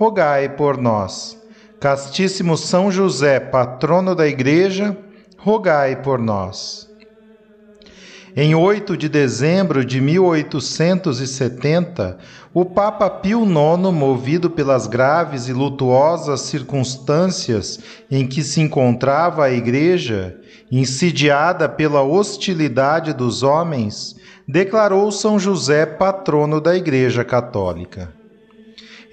rogai por nós. Castíssimo São José, patrono da Igreja, rogai por nós. Em 8 de dezembro de 1870, o Papa Pio IX, movido pelas graves e lutuosas circunstâncias em que se encontrava a Igreja, insidiada pela hostilidade dos homens, declarou São José patrono da Igreja Católica.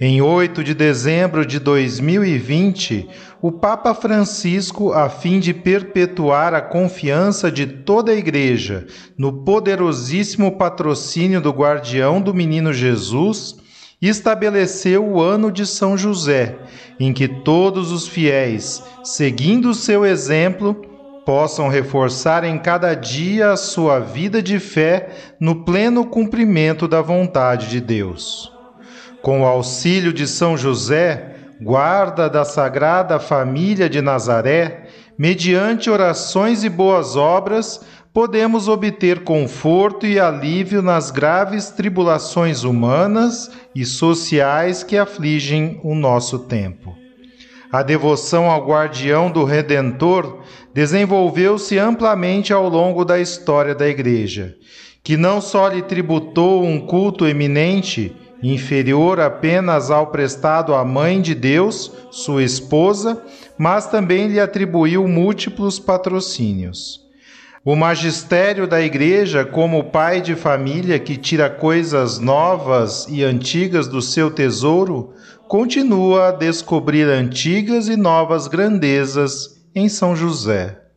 Em 8 de dezembro de 2020, o Papa Francisco, a fim de perpetuar a confiança de toda a Igreja no poderosíssimo patrocínio do guardião do menino Jesus, estabeleceu o ano de São José, em que todos os fiéis, seguindo o seu exemplo, possam reforçar em cada dia a sua vida de fé no pleno cumprimento da vontade de Deus. Com o auxílio de São José, guarda da Sagrada Família de Nazaré, mediante orações e boas obras, podemos obter conforto e alívio nas graves tribulações humanas e sociais que afligem o nosso tempo. A devoção ao guardião do Redentor desenvolveu-se amplamente ao longo da história da Igreja, que não só lhe tributou um culto eminente, inferior apenas ao prestado à Mãe de Deus, sua esposa, mas também lhe atribuiu múltiplos patrocínios. O magistério da Igreja, como pai de família que tira coisas novas e antigas do seu tesouro, continua a descobrir antigas e novas grandezas em São José.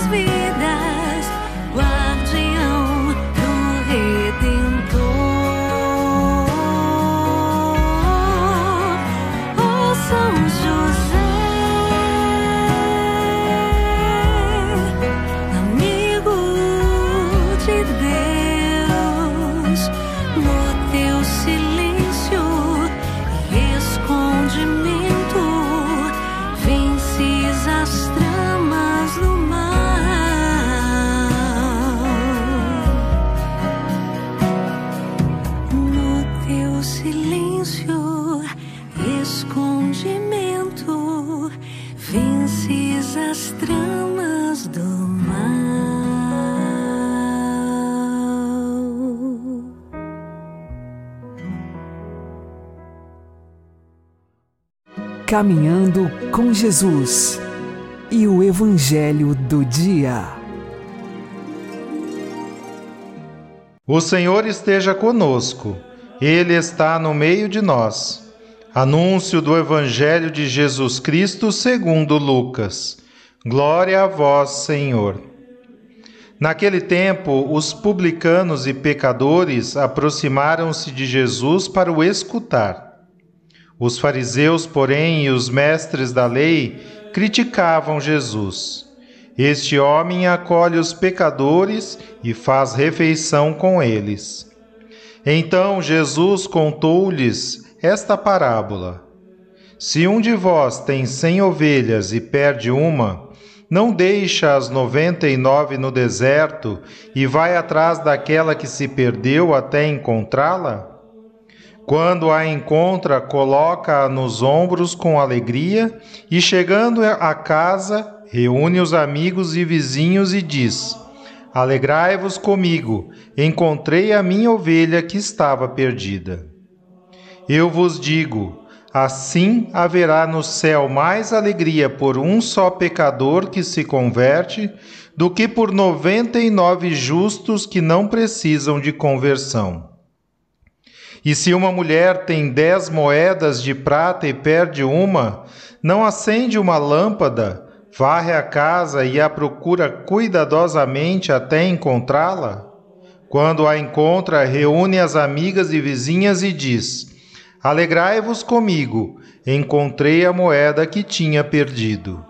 must be Caminhando com Jesus e o Evangelho do Dia. O Senhor esteja conosco, Ele está no meio de nós. Anúncio do Evangelho de Jesus Cristo segundo Lucas. Glória a vós, Senhor. Naquele tempo, os publicanos e pecadores aproximaram-se de Jesus para o escutar. Os fariseus, porém, e os mestres da lei criticavam Jesus. Este homem acolhe os pecadores e faz refeição com eles. Então Jesus contou-lhes esta parábola: Se um de vós tem cem ovelhas e perde uma, não deixa as noventa e nove no deserto e vai atrás daquela que se perdeu até encontrá-la? Quando a encontra, coloca-a nos ombros com alegria e, chegando à casa, reúne os amigos e vizinhos e diz: Alegrai-vos comigo, encontrei a minha ovelha que estava perdida. Eu vos digo: assim haverá no céu mais alegria por um só pecador que se converte do que por noventa e nove justos que não precisam de conversão. E se uma mulher tem dez moedas de prata e perde uma, não acende uma lâmpada, varre a casa e a procura cuidadosamente até encontrá-la? Quando a encontra, reúne as amigas e vizinhas e diz: Alegrai-vos comigo, encontrei a moeda que tinha perdido.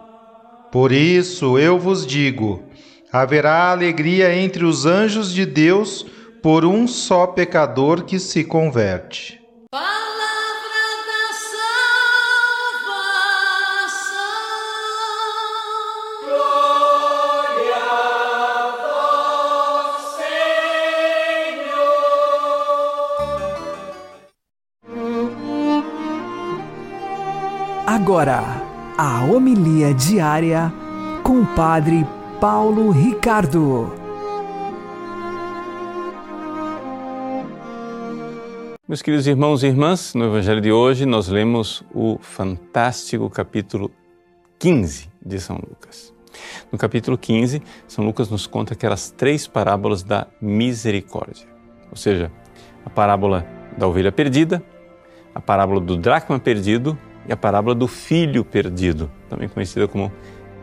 Por isso eu vos digo: haverá alegria entre os anjos de Deus por um só pecador que se converte. Palavra da salvação. Glória a vós, Agora, a homilia diária com o Padre Paulo Ricardo. Meus queridos irmãos e irmãs, no Evangelho de hoje nós lemos o fantástico capítulo 15 de São Lucas. No capítulo 15, São Lucas nos conta aquelas três parábolas da misericórdia, ou seja, a parábola da ovelha perdida, a parábola do dracma perdido e a parábola do filho perdido, também conhecida como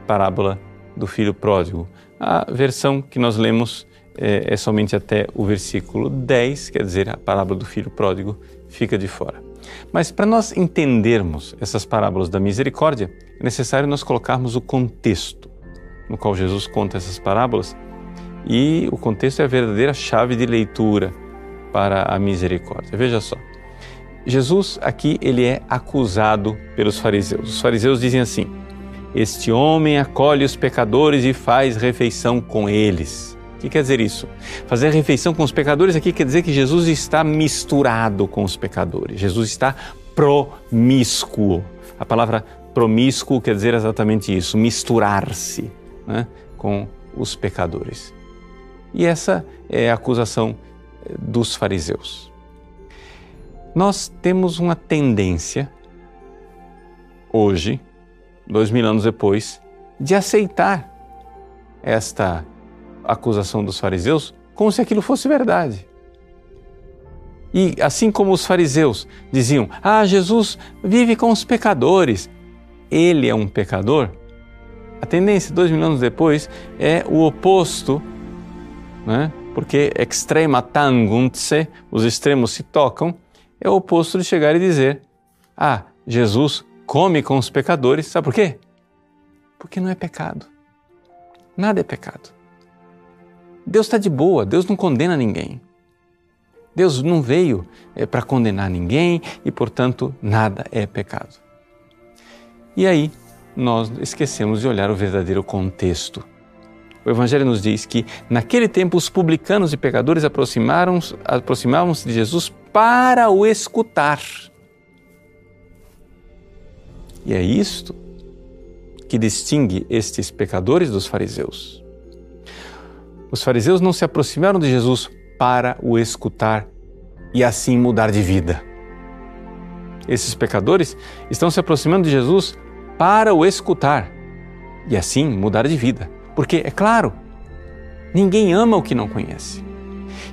parábola do filho pródigo. A versão que nós lemos é, é, somente até o versículo 10, quer dizer, a parábola do filho pródigo fica de fora. Mas para nós entendermos essas parábolas da misericórdia, é necessário nós colocarmos o contexto no qual Jesus conta essas parábolas e o contexto é a verdadeira chave de leitura para a misericórdia. Veja só. Jesus aqui ele é acusado pelos fariseus. Os fariseus dizem assim: Este homem acolhe os pecadores e faz refeição com eles. O que quer dizer isso? Fazer refeição com os pecadores aqui quer dizer que Jesus está misturado com os pecadores. Jesus está promíscuo. A palavra promíscuo quer dizer exatamente isso, misturar-se né, com os pecadores. E essa é a acusação eh, dos fariseus. Nós temos uma tendência, hoje, dois mil anos depois, de aceitar esta acusação dos fariseus como se aquilo fosse verdade. E assim como os fariseus diziam: Ah, Jesus vive com os pecadores, ele é um pecador. A tendência, dois mil anos depois, é o oposto, né? porque extrema tanguntse, os extremos se tocam, é o oposto de chegar e dizer: Ah, Jesus come com os pecadores. Sabe por quê? Porque não é pecado. Nada é pecado. Deus está de boa, Deus não condena ninguém. Deus não veio é, para condenar ninguém e, portanto, nada é pecado. E aí nós esquecemos de olhar o verdadeiro contexto. O Evangelho nos diz que naquele tempo os publicanos e pecadores aproximaram-se de Jesus para o escutar. E é isto que distingue estes pecadores dos fariseus. Os fariseus não se aproximaram de Jesus para o escutar e assim mudar de vida. Esses pecadores estão se aproximando de Jesus para o escutar e assim mudar de vida. Porque, é claro, ninguém ama o que não conhece.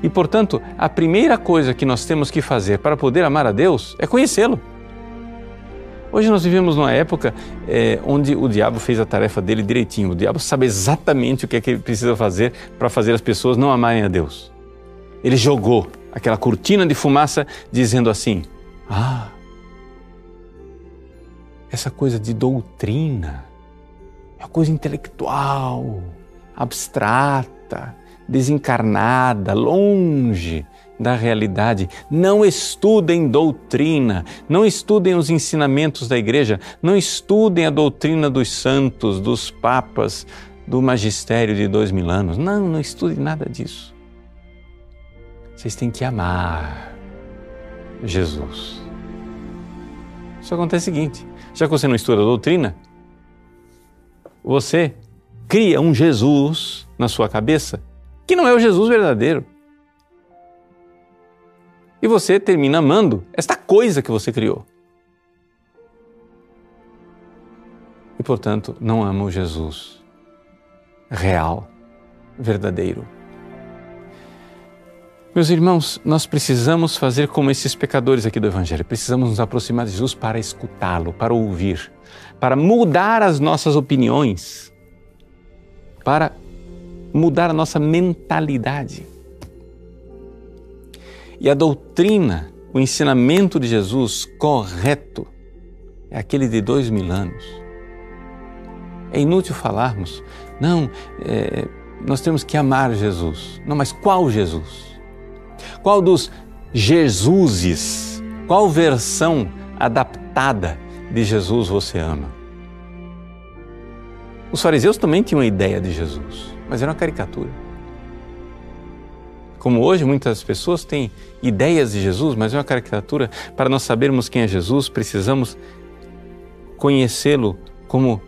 E, portanto, a primeira coisa que nós temos que fazer para poder amar a Deus é conhecê-lo. Hoje nós vivemos numa época é, onde o diabo fez a tarefa dele direitinho. O diabo sabe exatamente o que é que ele precisa fazer para fazer as pessoas não amarem a Deus. Ele jogou aquela cortina de fumaça dizendo assim: Ah, essa coisa de doutrina é uma coisa intelectual, abstrata, desencarnada, longe da realidade. Não estudem doutrina, não estudem os ensinamentos da igreja, não estudem a doutrina dos santos, dos papas, do magistério de dois mil anos. Não, não estudem nada disso. Vocês têm que amar Jesus. Isso acontece o seguinte: já que você não estuda a doutrina, você cria um Jesus na sua cabeça que não é o Jesus verdadeiro. E você termina amando esta coisa que você criou. E, portanto, não ama Jesus real, verdadeiro. Meus irmãos, nós precisamos fazer como esses pecadores aqui do Evangelho. Precisamos nos aproximar de Jesus para escutá-lo, para ouvir, para mudar as nossas opiniões, para mudar a nossa mentalidade. E a doutrina, o ensinamento de Jesus correto, é aquele de dois mil anos. É inútil falarmos, não, é, nós temos que amar Jesus. Não, mas qual Jesus? Qual dos Jesuses? Qual versão adaptada de Jesus você ama? Os fariseus também tinham uma ideia de Jesus mas era uma caricatura. Como hoje muitas pessoas têm ideias de Jesus, mas é uma caricatura. Para nós sabermos quem é Jesus, precisamos conhecê-lo como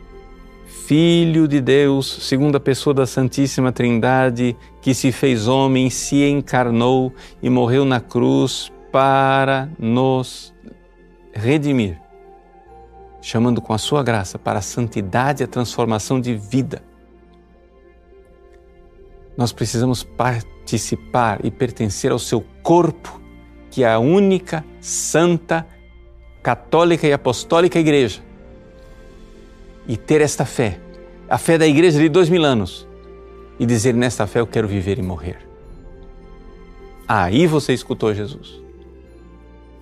Filho de Deus, segunda pessoa da Santíssima Trindade, que se fez homem, se encarnou e morreu na cruz para nos redimir, chamando com a sua graça para a santidade e a transformação de vida nós precisamos participar e pertencer ao seu corpo, que é a única, santa, católica e apostólica igreja. E ter esta fé, a fé da igreja de dois mil anos, e dizer: nesta fé eu quero viver e morrer. Aí você escutou Jesus.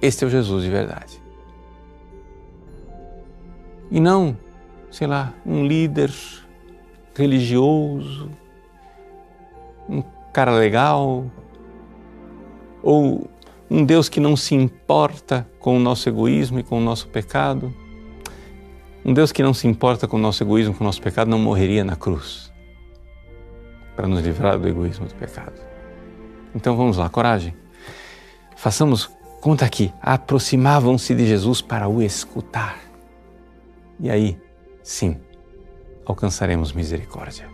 Este é o Jesus de verdade. E não, sei lá, um líder religioso um cara legal, ou um Deus que não se importa com o nosso egoísmo e com o nosso pecado. Um Deus que não se importa com o nosso egoísmo, com o nosso pecado, não morreria na cruz para nos livrar do egoísmo do pecado. Então vamos lá, coragem. Façamos conta aqui. Aproximavam-se de Jesus para o escutar. E aí, sim, alcançaremos misericórdia.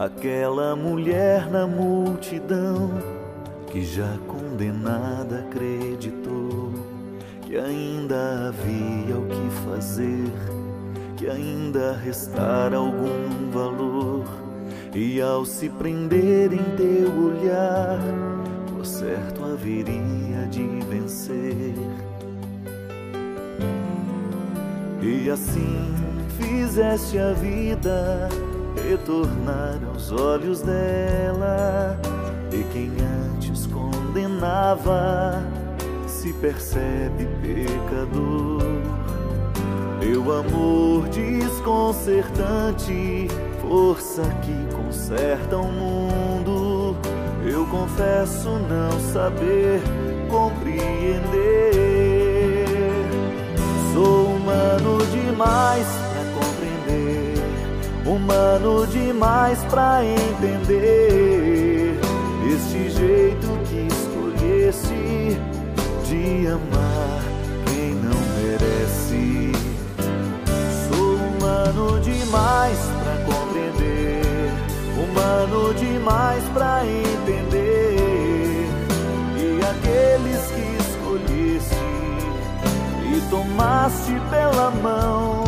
Aquela mulher na multidão que já condenada acreditou que ainda havia o que fazer, que ainda restara algum valor. E ao se prender em teu olhar, por certo haveria de vencer. E assim fizeste a vida retornar aos olhos dela. E quem antes condenava se percebe pecador. Teu amor desconcertante, força que conserta o mundo. Eu confesso não saber compreender. Sou humano demais para compreender, humano demais para entender este jeito que escolhesse de amar quem não merece. Sou humano demais para compreender, humano demais para entender. E aqueles que escolhesse e tomaste pela mão,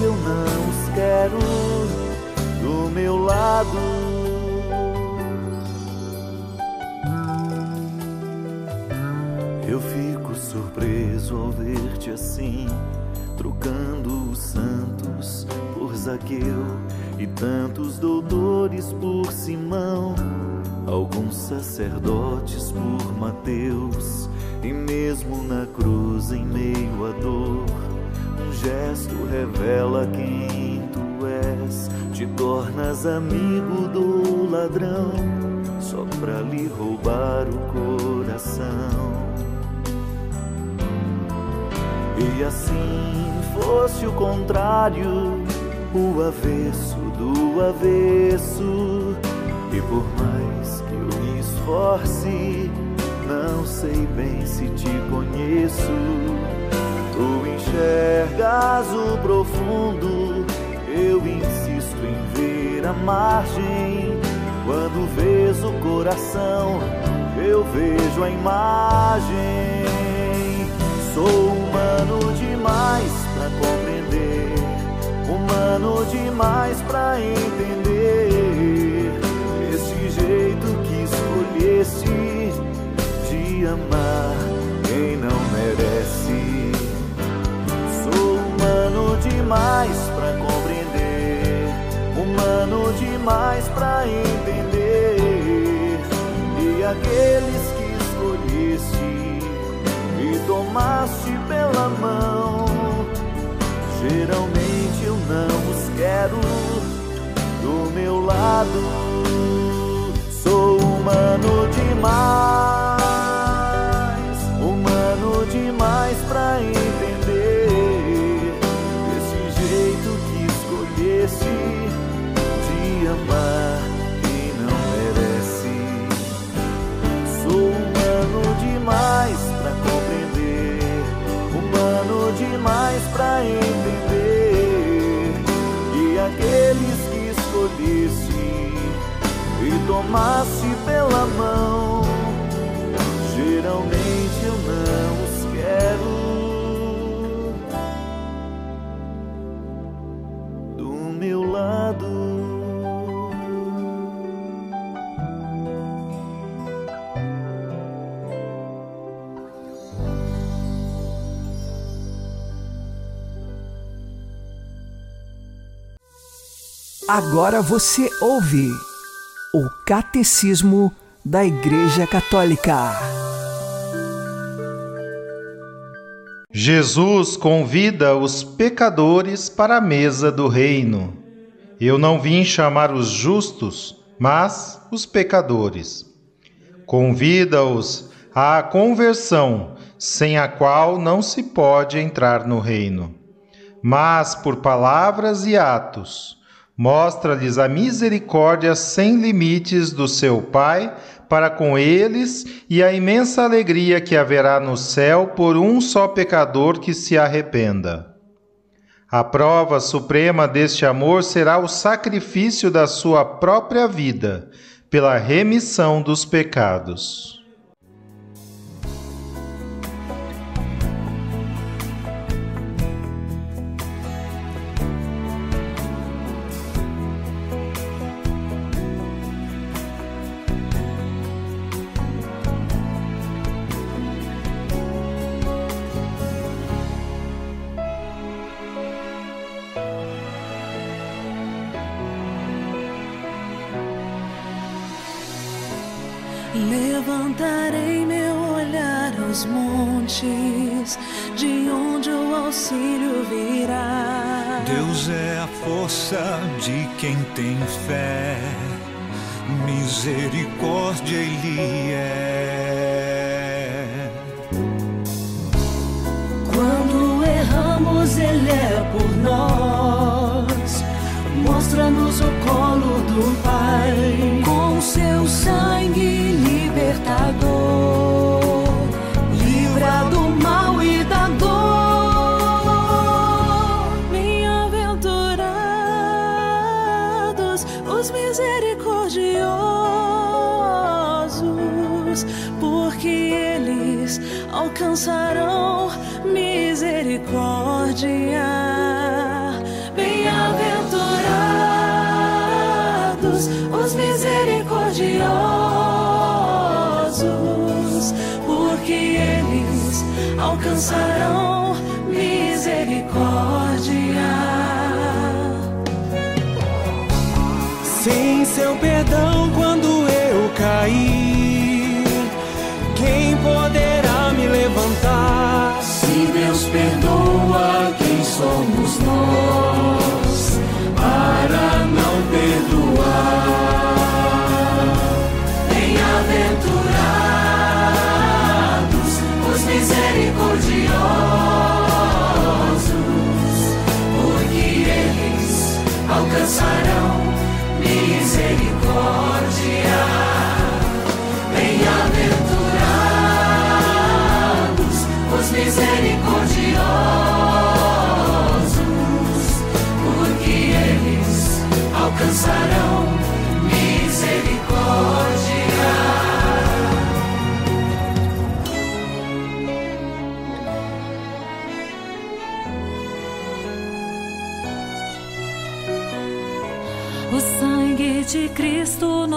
geralmente eu não os quero do meu lado. Eu fico surpreso ao ver-te assim, trocando os santos por Zaqueu e tantos doutores por Simão, alguns sacerdotes por Mateus, e mesmo na cruz, em meio à dor, gesto revela quem tu és, te tornas amigo do ladrão, só pra lhe roubar o coração. E assim fosse o contrário, o avesso do avesso. E por mais que eu me esforce, não sei bem se te conheço. Tu enxergas o profundo, eu insisto em ver a margem. Quando vês o coração, eu vejo a imagem. Sou humano demais pra compreender, humano demais pra entender este jeito que escolheste de amar quem não merece. Humano demais pra compreender, humano demais pra entender e aqueles que escolheste e tomaste pela mão. Geralmente eu não os quero do meu lado. Sou humano demais, tomasse pela mão, geralmente eu não os quero. Do meu lado. Agora você ouve o Catecismo da Igreja Católica. Jesus convida os pecadores para a mesa do reino. Eu não vim chamar os justos, mas os pecadores. Convida-os à conversão, sem a qual não se pode entrar no reino. Mas por palavras e atos, mostra-lhes a misericórdia sem limites do seu Pai para com eles e a imensa alegria que haverá no céu por um só pecador que se arrependa. A prova suprema deste amor será o sacrifício da sua própria vida pela remissão dos pecados. Misericórdia Ele é. Quando erramos, Ele é por nós. Mostra-nos o colo do Pai com seu sangue alcançarão misericórdia. Bem-aventurados os misericordiosos, porque eles alcançarão somos nós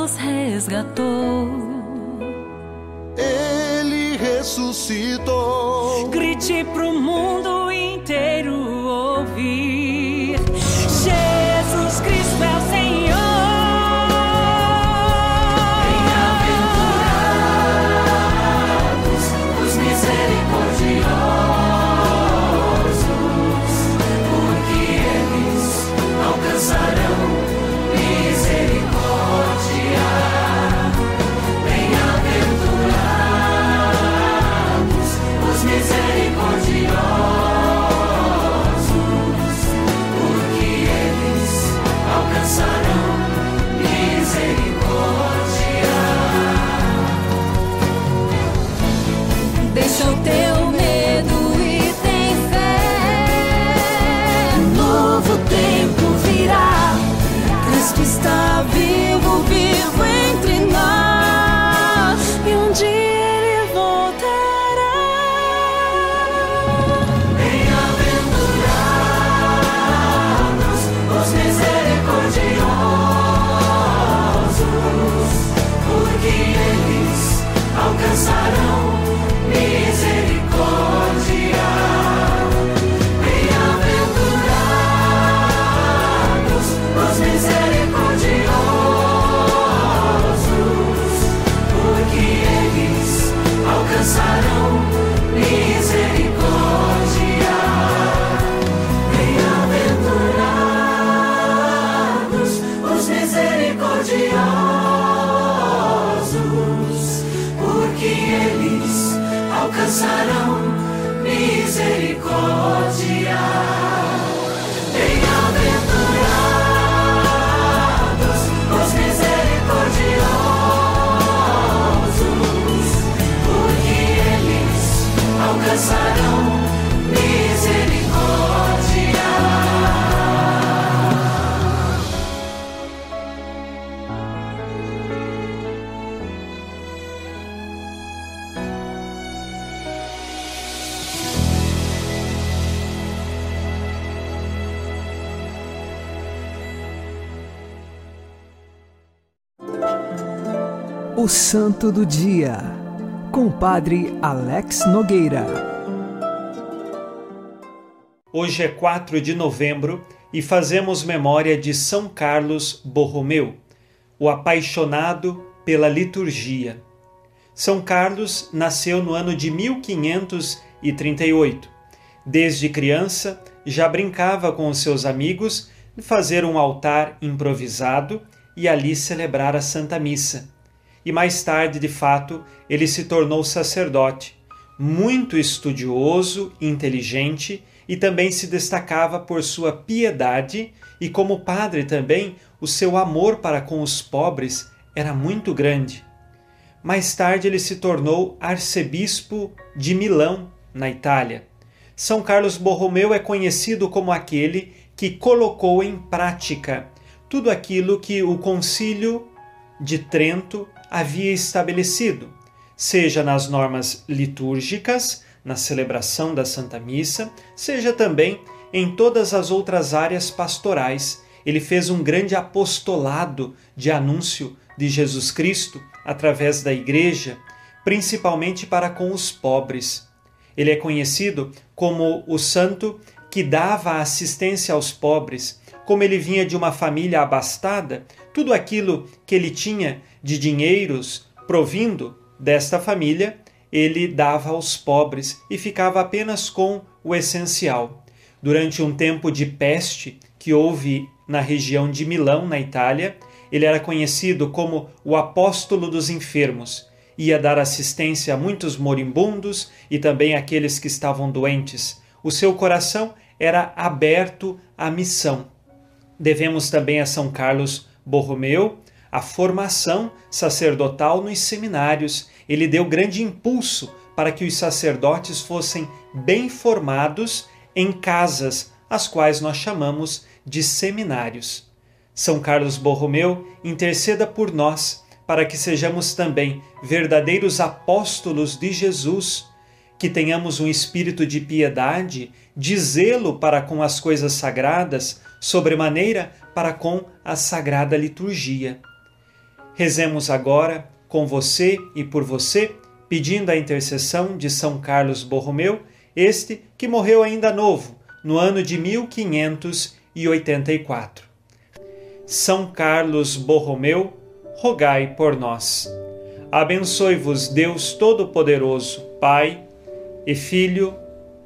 nos resgatou. Ele ressuscitou. Alcançarão misericórdia. O Santo do Dia, com o Padre Alex Nogueira. Hoje é 4 de novembro e fazemos memória de São Carlos Borromeu, o apaixonado pela liturgia. São Carlos nasceu no ano de 1538. Desde criança, já brincava com os seus amigos de fazer um altar improvisado e ali celebrar a Santa Missa. E mais tarde, de fato, ele se tornou sacerdote, muito estudioso, inteligente e também se destacava por sua piedade e como padre também o seu amor para com os pobres era muito grande. Mais tarde ele se tornou arcebispo de Milão, na Itália. São Carlos Borromeu é conhecido como aquele que colocou em prática tudo aquilo que o Concílio de Trento havia estabelecido, seja nas normas litúrgicas, na celebração da Santa Missa, seja também em todas as outras áreas pastorais. Ele fez um grande apostolado de anúncio de Jesus Cristo através da Igreja, principalmente para com os pobres. Ele é conhecido como o santo que dava assistência aos pobres. Como ele vinha de uma família abastada, tudo aquilo que ele tinha de dinheiros provindo desta família, ele dava aos pobres e ficava apenas com o essencial. Durante um tempo de peste que houve na região de Milão, na Itália, ele era conhecido como o apóstolo dos enfermos. Ia dar assistência a muitos moribundos e também àqueles que estavam doentes. O seu coração era aberto à missão. Devemos também a São Carlos Borromeu a formação sacerdotal nos seminários. Ele deu grande impulso para que os sacerdotes fossem bem formados em casas, as quais nós chamamos de seminários. São Carlos Borromeu interceda por nós para que sejamos também verdadeiros apóstolos de Jesus, que tenhamos um espírito de piedade, de zelo para com as coisas sagradas, sobremaneira para com a sagrada liturgia. Rezemos agora com você e por você, pedindo a intercessão de São Carlos Borromeu, este que morreu ainda novo, no ano de 1584. São Carlos Borromeu, rogai por nós. Abençoe-vos Deus Todo-Poderoso, Pai e Filho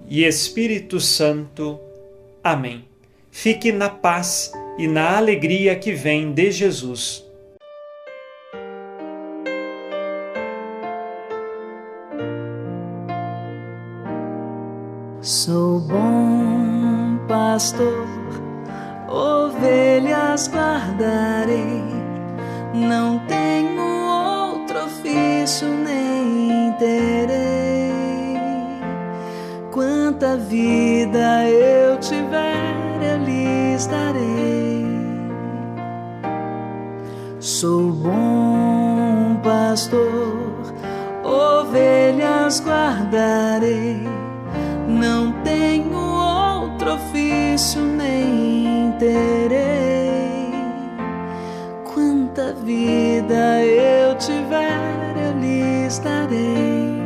e Espírito Santo. Amém. Fique na paz e na alegria que vem de Jesus. Sou bom pastor, ovelhas guardarei, não tenho outro ofício nem terei. Quanta vida eu tiver, eu lhes darei. Sou bom pastor, ovelhas guardarei não tenho outro ofício nem terei. Quanta vida eu tiver, eu lhes darei.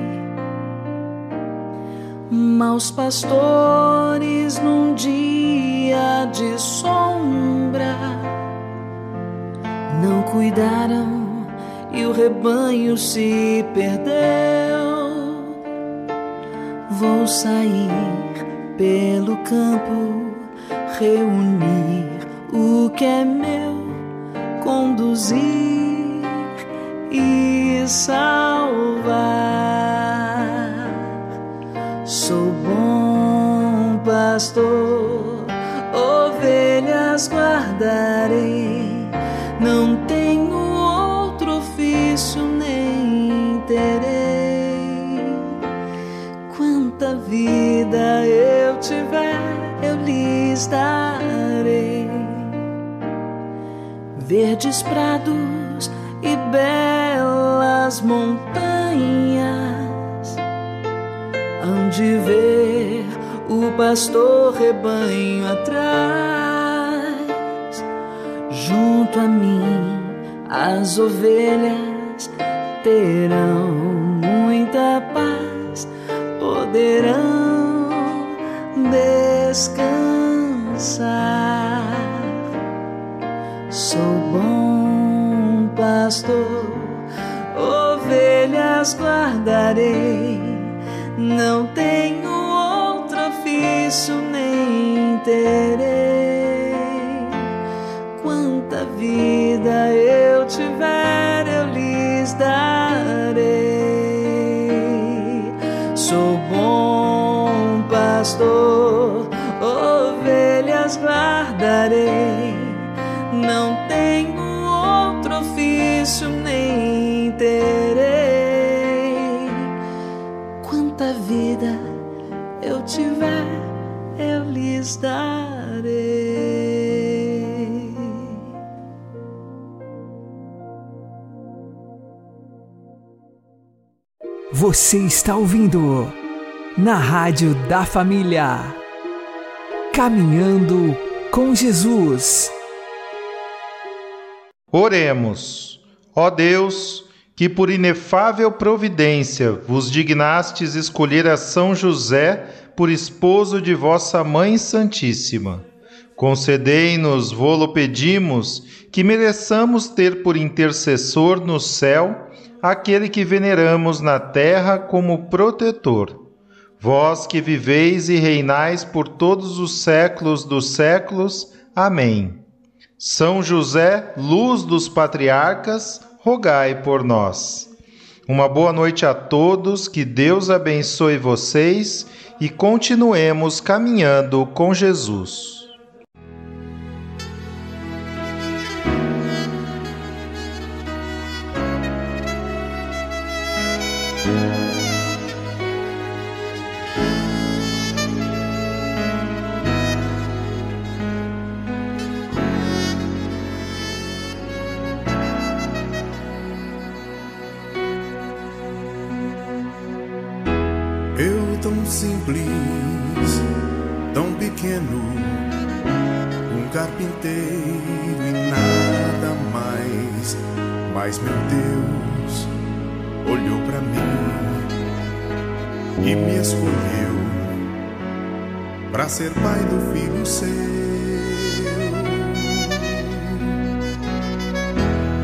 Maus pastores num dia de sombra não cuidaram e o rebanho se perdeu vou sair pelo campo, reunir o que é meu, conduzir e salvar. Sou bom pastor, ovelhas guardarei, não vida eu tiver, eu lhes darei. Verdes prados e belas montanhas, hão de ver o pastor rebanho atrás. Junto a mim, as ovelhas terão muita paz poderão descansar. Sou bom pastor, ovelhas guardarei, não tenho outro ofício nem terei. Quanta vida eu tiver, pastor, ovelhas guardarei, não tenho outro ofício nem terei. Quanta vida eu tiver, eu lhes darei. Você está ouvindo na Rádio da Família. Caminhando com Jesus. Oremos. Ó Deus, que por inefável providência vos dignastes escolher a São José por esposo de vossa Mãe Santíssima. Concedei-nos, vô-lo pedimos, que mereçamos ter por intercessor no céu aquele que veneramos na terra como protetor. Vós que viveis e reinais por todos os séculos dos séculos. Amém. São José, luz dos patriarcas, rogai por nós. Uma boa noite a todos, que Deus abençoe vocês e continuemos caminhando com Jesus.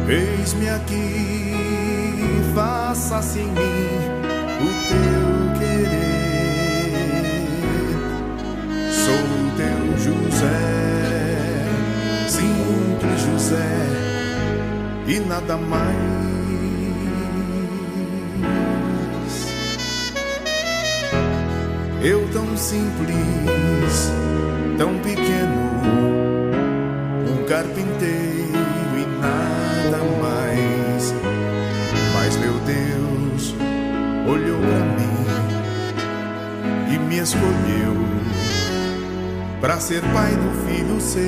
Eis-me aqui, faça-se em mim o teu querer. Sou teu José, simples José, e nada mais. Eu tão simples, tão pequeno, um carpinteiro escolheu para ser pai do filho seu.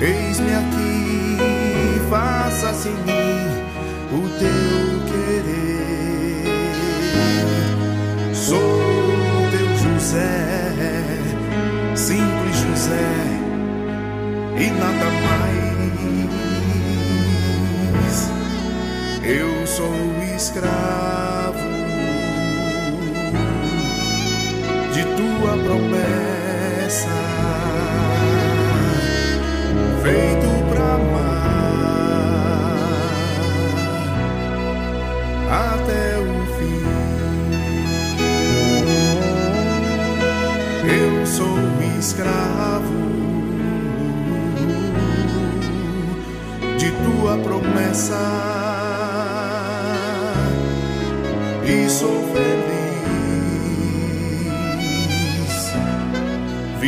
Eis-me aqui, faça-se em mim o teu querer. Sou teu José, simples José, e nada mais. Promessa, feito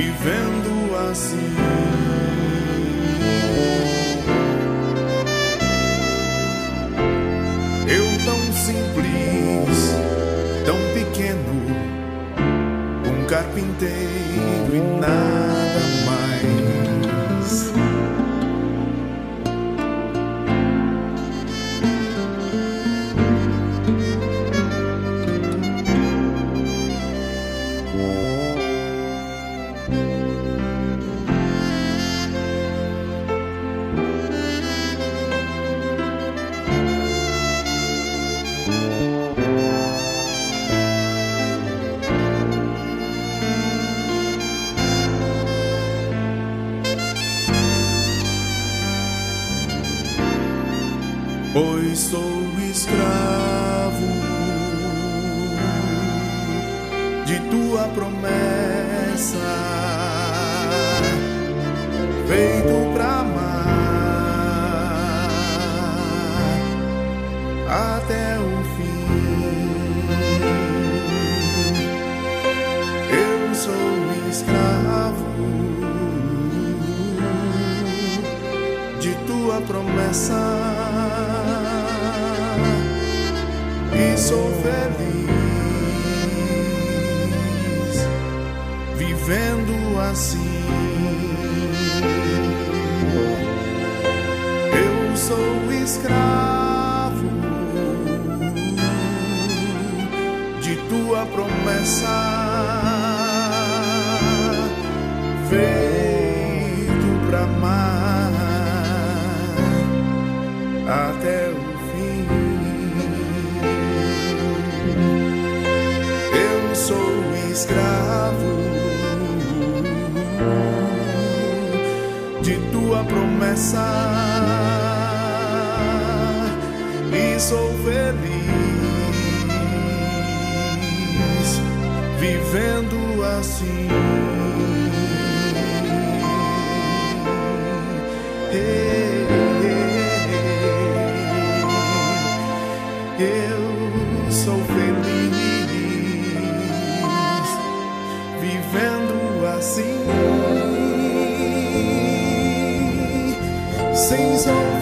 vivendo assim. sou escravo de tua promessa, feito pra amar até o fim. Eu sou escravo de tua promessa. Sou feliz. vivendo assim. Eu sou escravo de tua promessa, feito escravo de tua promessa e sou feliz vivendo assim. Assim. Sem sofrer.